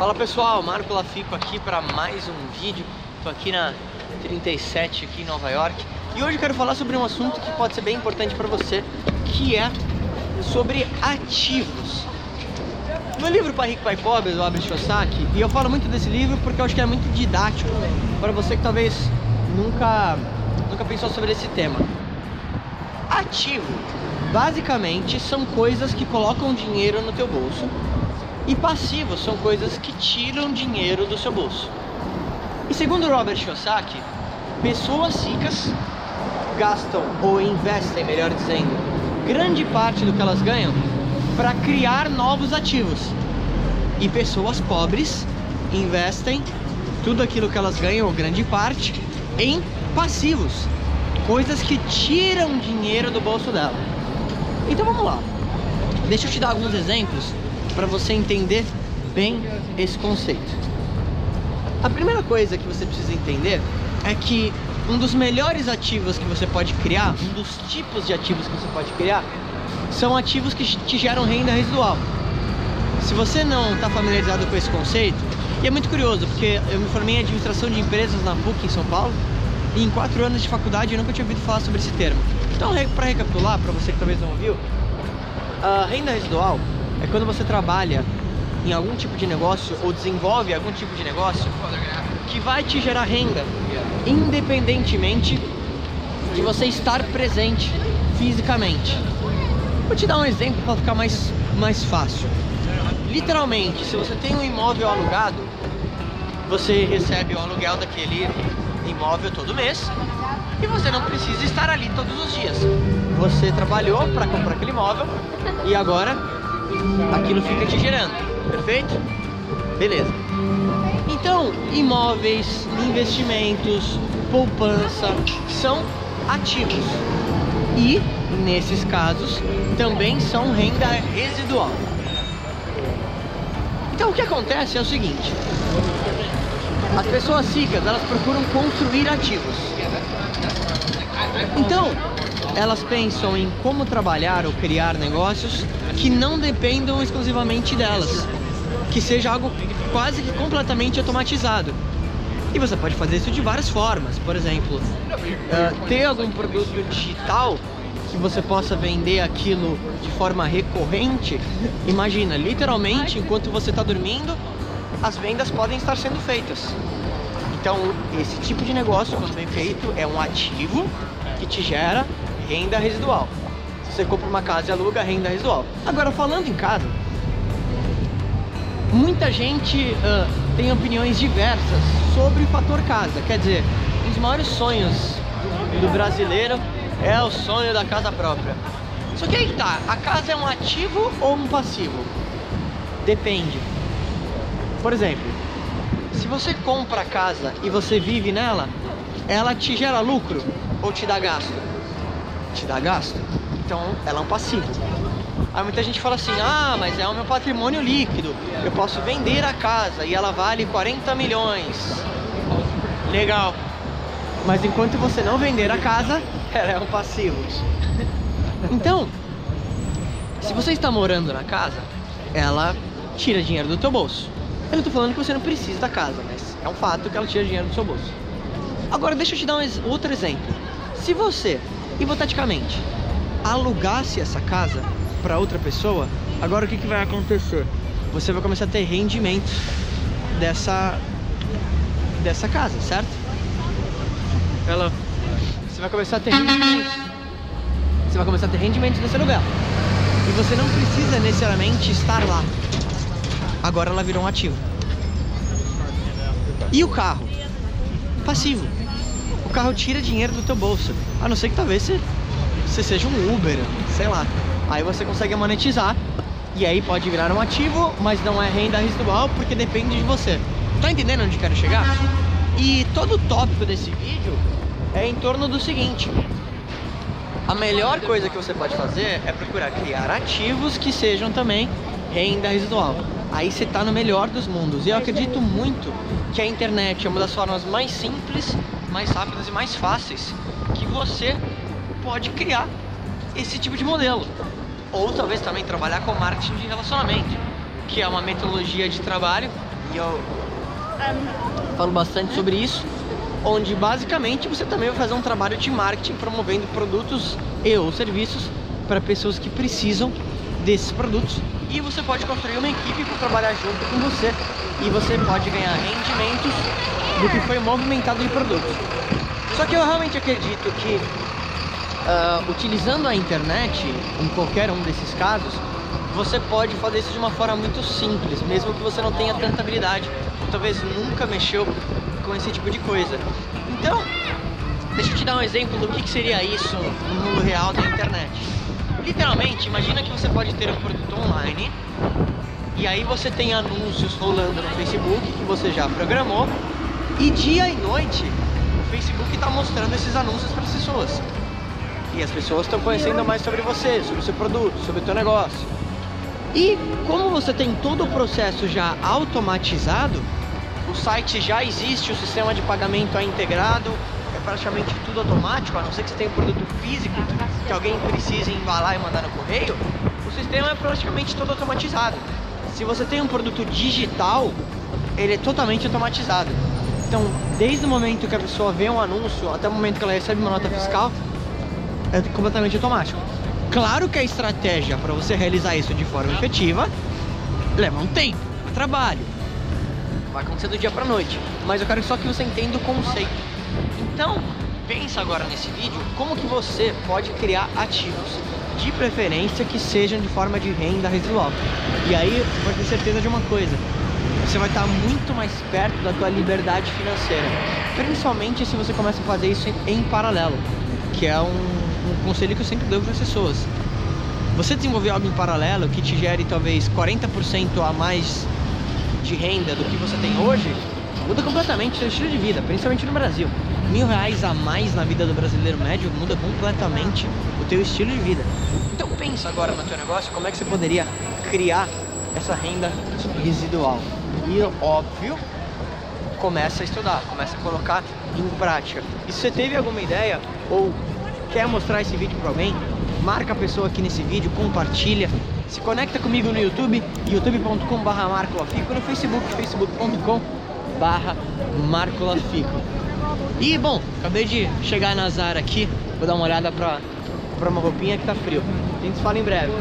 Fala pessoal, Marco Lafico aqui para mais um vídeo. Tô aqui na 37 aqui em Nova York e hoje eu quero falar sobre um assunto que pode ser bem importante para você, que é sobre ativos. No livro Pai Rico Pai Pobre do Albert Kiyosaki, e eu falo muito desse livro porque eu acho que é muito didático para você que talvez nunca nunca pensou sobre esse tema. Ativo, basicamente, são coisas que colocam dinheiro no teu bolso e passivos são coisas que tiram dinheiro do seu bolso. E segundo Robert Kiyosaki, pessoas ricas gastam ou investem, melhor dizendo, grande parte do que elas ganham para criar novos ativos. E pessoas pobres investem tudo aquilo que elas ganham, ou grande parte, em passivos, coisas que tiram dinheiro do bolso dela. Então vamos lá. Deixa eu te dar alguns exemplos para você entender bem esse conceito. A primeira coisa que você precisa entender é que um dos melhores ativos que você pode criar, um dos tipos de ativos que você pode criar, são ativos que te geram renda residual. Se você não está familiarizado com esse conceito, e é muito curioso, porque eu me formei em administração de empresas na PUC em São Paulo, e em quatro anos de faculdade eu nunca tinha ouvido falar sobre esse termo. Então, para recapitular, para você que talvez não ouviu, a renda residual é quando você trabalha em algum tipo de negócio ou desenvolve algum tipo de negócio que vai te gerar renda, independentemente de você estar presente fisicamente. Vou te dar um exemplo para ficar mais, mais fácil. Literalmente, se você tem um imóvel alugado, você recebe o aluguel daquele imóvel todo mês e você não precisa estar ali todos os dias. Você trabalhou para comprar aquele imóvel e agora aquilo fica te gerando, perfeito? Beleza. Então, imóveis, investimentos, poupança são ativos e, nesses casos, também são renda residual. Então, o que acontece é o seguinte: as pessoas ricas elas procuram construir ativos. Então, elas pensam em como trabalhar ou criar negócios que não dependam exclusivamente delas, que seja algo quase que completamente automatizado. E você pode fazer isso de várias formas, por exemplo, uh, ter algum produto digital que você possa vender aquilo de forma recorrente. Imagina, literalmente, enquanto você está dormindo, as vendas podem estar sendo feitas. Então, esse tipo de negócio, quando bem feito, é um ativo que te gera renda residual. Se você compra uma casa e aluga, renda residual. Agora, falando em casa, muita gente uh, tem opiniões diversas sobre o fator casa. Quer dizer, um dos maiores sonhos do brasileiro é o sonho da casa própria. Só que aí tá, a casa é um ativo ou um passivo? Depende. Por exemplo, se você compra a casa e você vive nela, ela te gera lucro ou te dá gasto? Te dá gasto. Então ela é um passivo. Aí muita gente fala assim: ah, mas é o meu patrimônio líquido. Eu posso vender a casa e ela vale 40 milhões. Legal. Mas enquanto você não vender a casa, ela é um passivo. Então, se você está morando na casa, ela tira dinheiro do teu bolso. Eu não tô falando que você não precisa da casa, mas é um fato que ela tira dinheiro do seu bolso. Agora deixa eu te dar um outro exemplo. Se você, hipoteticamente, alugasse essa casa para outra pessoa, agora o que, que vai acontecer? Você vai começar a ter rendimentos dessa dessa casa, certo? Hello. Você vai começar a ter rendimentos. Você vai começar a ter rendimentos desse aluguel. E você não precisa necessariamente estar lá agora ela virou um ativo. E o carro? Passivo. O carro tira dinheiro do teu bolso. A não ser que talvez você, você seja um Uber, sei lá. Aí você consegue monetizar. E aí pode virar um ativo, mas não é renda residual porque depende de você. Tá entendendo onde quero chegar? E todo o tópico desse vídeo é em torno do seguinte. A melhor coisa que você pode fazer é procurar criar ativos que sejam também renda residual aí você está no melhor dos mundos. E eu acredito muito que a internet é uma das formas mais simples, mais rápidas e mais fáceis que você pode criar esse tipo de modelo. Ou talvez também trabalhar com marketing de relacionamento, que é uma metodologia de trabalho E eu falo bastante sobre isso, onde basicamente você também vai fazer um trabalho de marketing promovendo produtos e ou serviços para pessoas que precisam desses produtos. E você pode construir uma equipe para trabalhar junto com você e você pode ganhar rendimentos do que foi movimentado de produtos. Só que eu realmente acredito que uh, utilizando a internet, em qualquer um desses casos, você pode fazer isso de uma forma muito simples, mesmo que você não tenha tanta habilidade, ou talvez nunca mexeu com esse tipo de coisa. Então, deixa eu te dar um exemplo do que, que seria isso no mundo real da internet. Literalmente, imagina que você pode ter um produto online e aí você tem anúncios rolando no Facebook que você já programou e dia e noite o Facebook está mostrando esses anúncios para as pessoas. E as pessoas estão conhecendo mais sobre você, sobre o seu produto, sobre o seu negócio. E como você tem todo o processo já automatizado, o site já existe, o sistema de pagamento é integrado, é praticamente tudo automático, a não ser que você tenha um produto físico que alguém precise embalar e mandar no correio, o sistema é praticamente todo automatizado. Se você tem um produto digital, ele é totalmente automatizado. Então, desde o momento que a pessoa vê um anúncio até o momento que ela recebe uma nota fiscal, é completamente automático. Claro que a estratégia para você realizar isso de forma efetiva leva um tempo, um trabalho. Vai acontecer do dia para noite, mas eu quero só que você entenda o conceito. Então, pensa agora nesse vídeo como que você pode criar ativos, de preferência que sejam de forma de renda residual. E aí você pode ter certeza de uma coisa, você vai estar muito mais perto da tua liberdade financeira, principalmente se você começa a fazer isso em paralelo, que é um um conselho que eu sempre dou para as pessoas. Você desenvolver algo em paralelo que te gere talvez 40% a mais de renda do que você tem hoje, muda completamente o seu estilo de vida, principalmente no Brasil. Mil reais a mais na vida do brasileiro médio muda completamente o teu estilo de vida. Então pensa agora no teu negócio, como é que você poderia criar essa renda residual. E óbvio, começa a estudar, começa a colocar em prática. E se você teve alguma ideia ou quer mostrar esse vídeo para alguém, marca a pessoa aqui nesse vídeo, compartilha, se conecta comigo no YouTube, youtube.com barra marcolafico, no Facebook, facebook.com barra marcolafico. E bom, acabei de chegar na Zara aqui, vou dar uma olhada pra, pra uma roupinha que tá frio. A gente se fala em breve.